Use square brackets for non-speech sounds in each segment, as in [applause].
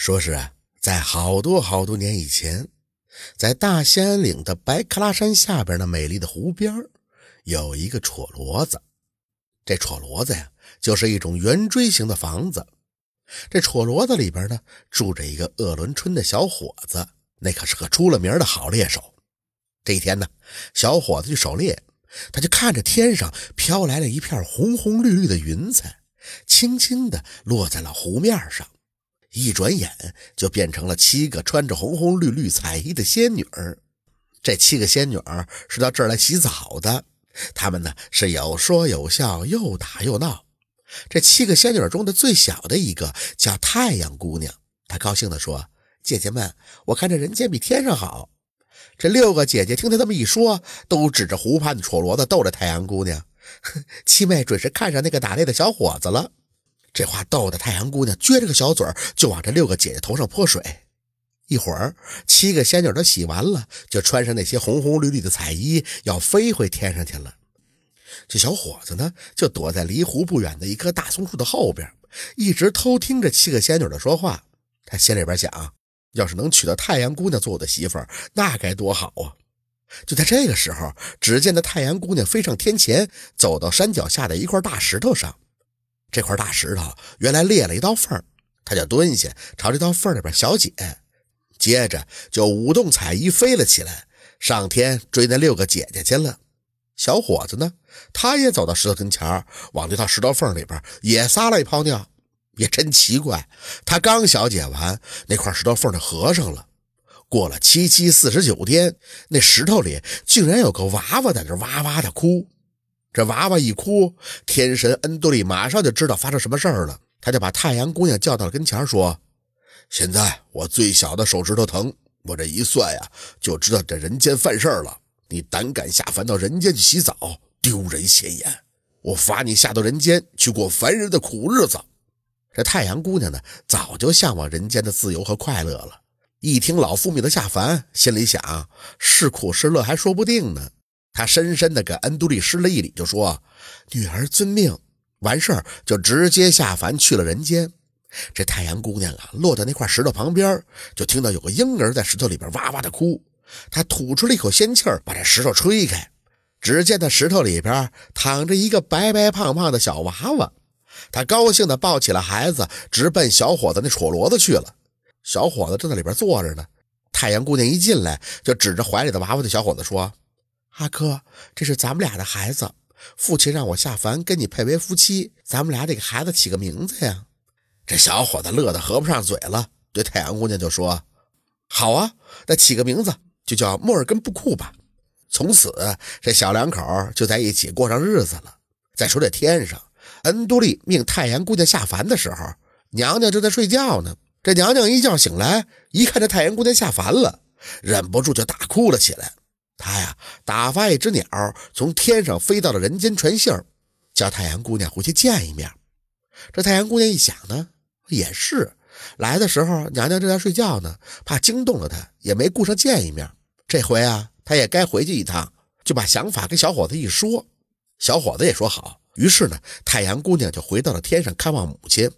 说是啊，在好多好多年以前，在大兴安岭的白喀拉山下边的美丽的湖边有一个戳骡子。这戳骡子呀，就是一种圆锥形的房子。这戳骡子里边呢，住着一个鄂伦春的小伙子，那可是个出了名的好猎手。这一天呢，小伙子去狩猎，他就看着天上飘来了一片红红绿绿的云彩，轻轻地落在了湖面上。一转眼就变成了七个穿着红红绿绿彩衣的仙女儿。这七个仙女儿是到这儿来洗澡的。她们呢是有说有笑，又打又闹。这七个仙女中的最小的一个叫太阳姑娘，她高兴地说：“姐姐们，我看这人间比天上好。”这六个姐姐听她这么一说，都指着湖畔的戳骡子逗着太阳姑娘：“ [laughs] 七妹准是看上那个打猎的小伙子了。”这话逗得太阳姑娘撅着个小嘴就往这六个姐姐头上泼水。一会儿，七个仙女都洗完了，就穿上那些红红绿绿的彩衣，要飞回天上去了。这小伙子呢，就躲在离湖不远的一棵大松树的后边，一直偷听着七个仙女的说话。他心里边想：要是能娶到太阳姑娘做我的媳妇儿，那该多好啊！就在这个时候，只见那太阳姑娘飞上天前，走到山脚下的一块大石头上。这块大石头原来裂了一道缝，他就蹲下，朝这道缝里边小解，接着就舞动彩衣飞了起来，上天追那六个姐姐去了。小伙子呢，他也走到石头跟前往这道石头缝里边也撒了一泡尿。也真奇怪，他刚小解完，那块石头缝就合上了。过了七七四十九天，那石头里竟然有个娃娃在这哇哇的哭。这娃娃一哭，天神恩多利马上就知道发生什么事儿了。他就把太阳姑娘叫到了跟前，说：“现在我最小的手指头疼，我这一算呀，就知道这人间犯事儿了。你胆敢下凡到人间去洗澡，丢人现眼！我罚你下到人间去过凡人的苦日子。”这太阳姑娘呢，早就向往人间的自由和快乐了。一听老父命的下凡，心里想是苦是乐还说不定呢。他深深地给恩都利施了一礼，就说：“女儿遵命。”完事儿就直接下凡去了人间。这太阳姑娘啊，落在那块石头旁边，就听到有个婴儿在石头里边哇哇的哭。她吐出了一口仙气儿，把这石头吹开。只见那石头里边躺着一个白白胖胖的小娃娃。她高兴地抱起了孩子，直奔小伙子那戳骡子去了。小伙子正在里边坐着呢。太阳姑娘一进来，就指着怀里的娃娃对小伙子说。阿哥，这是咱们俩的孩子，父亲让我下凡跟你配为夫妻，咱们俩得给孩子起个名字呀。这小伙子乐得合不上嘴了，对太阳姑娘就说：“好啊，那起个名字就叫莫尔根布库吧。”从此，这小两口就在一起过上日子了。再说这天上，恩都利命太阳姑娘下凡的时候，娘娘正在睡觉呢。这娘娘一觉醒来，一看这太阳姑娘下凡了，忍不住就大哭了起来。他呀，打发一只鸟从天上飞到了人间传信儿叫太阳姑娘回去见一面。这太阳姑娘一想呢，也是来的时候娘娘正在睡觉呢，怕惊动了她，也没顾上见一面。这回啊，她也该回去一趟，就把想法跟小伙子一说。小伙子也说好，于是呢，太阳姑娘就回到了天上看望母亲。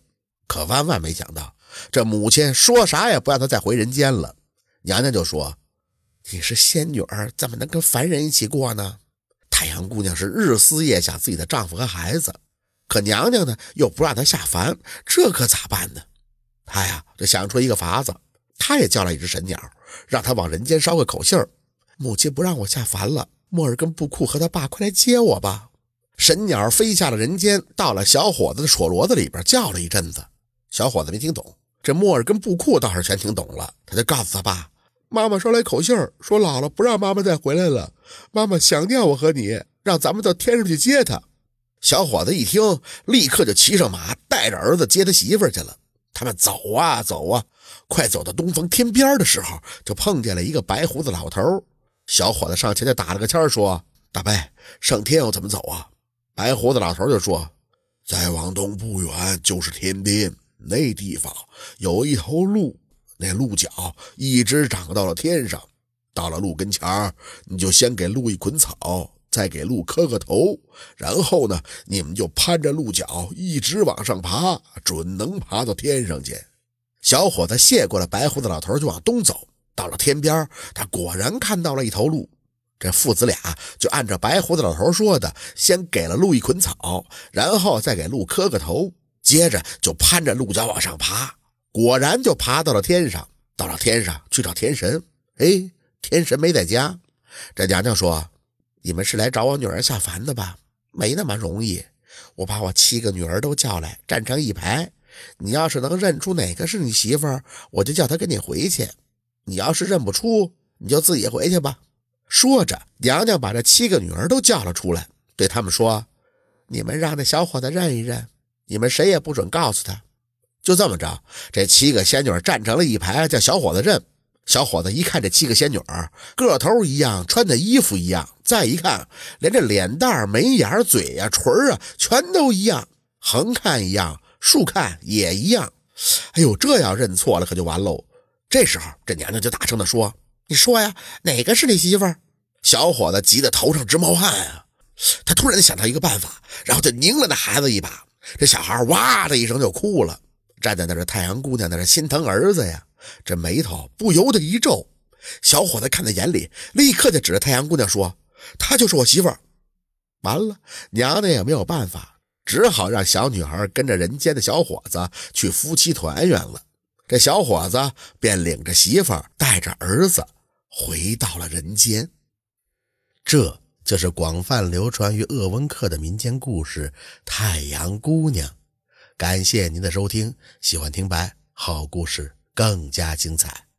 可万万没想到，这母亲说啥也不让她再回人间了。娘娘就说。你是仙女儿，怎么能跟凡人一起过呢？太阳姑娘是日思夜想自己的丈夫和孩子，可娘娘呢又不让她下凡，这可咋办呢？她呀就想出一个法子，她也叫来一只神鸟，让她往人间捎个口信儿。母亲不让我下凡了，莫尔根布库和他爸快来接我吧！神鸟飞下了人间，到了小伙子的戳骡子里边叫了一阵子，小伙子没听懂，这莫尔根布库倒是全听懂了，他就告诉他爸。妈妈捎来口信儿，说姥姥不让妈妈再回来了。妈妈想念我和你，让咱们到天上去接她。小伙子一听，立刻就骑上马，带着儿子接他媳妇去了。他们走啊走啊，快走到东方天边的时候，就碰见了一个白胡子老头。小伙子上前就打了个签说：“大伯，上天要怎么走啊？”白胡子老头就说：“再往东不远就是天边，那地方有一头鹿。”那鹿角一直长到了天上，到了鹿跟前儿，你就先给鹿一捆草，再给鹿磕个头，然后呢，你们就攀着鹿角一直往上爬，准能爬到天上去。小伙子谢过了白胡子老头，就往东走。到了天边，他果然看到了一头鹿。这父子俩就按照白胡子老头说的，先给了鹿一捆草，然后再给鹿磕个头，接着就攀着鹿角往上爬。果然就爬到了天上。到了天上去找天神，哎，天神没在家。这娘娘说：“你们是来找我女儿下凡的吧？没那么容易。我把我七个女儿都叫来，站成一排。你要是能认出哪个是你媳妇儿，我就叫她跟你回去。你要是认不出，你就自己回去吧。”说着，娘娘把这七个女儿都叫了出来，对他们说：“你们让那小伙子认一认，你们谁也不准告诉他。”就这么着，这七个仙女站成了一排，叫小伙子认。小伙子一看这七个仙女个头一样，穿的衣服一样，再一看，连这脸蛋、眉眼、嘴呀、唇啊，全都一样，横看一样，竖看也一样。哎呦，这要认错了可就完喽。这时候，这娘娘就大声的说：“你说呀，哪个是你媳妇？”小伙子急得头上直冒汗啊！他突然想到一个办法，然后就拧了那孩子一把，这小孩哇的一声就哭了。站在那儿，太阳姑娘在那心疼儿子呀，这眉头不由得一皱。小伙子看在眼里，立刻就指着太阳姑娘说：“她就是我媳妇儿。”完了，娘娘也没有办法，只好让小女孩跟着人间的小伙子去夫妻团圆了。这小伙子便领着媳妇儿，带着儿子回到了人间。这就是广泛流传于鄂温克的民间故事《太阳姑娘》。感谢您的收听，喜欢听白好故事更加精彩。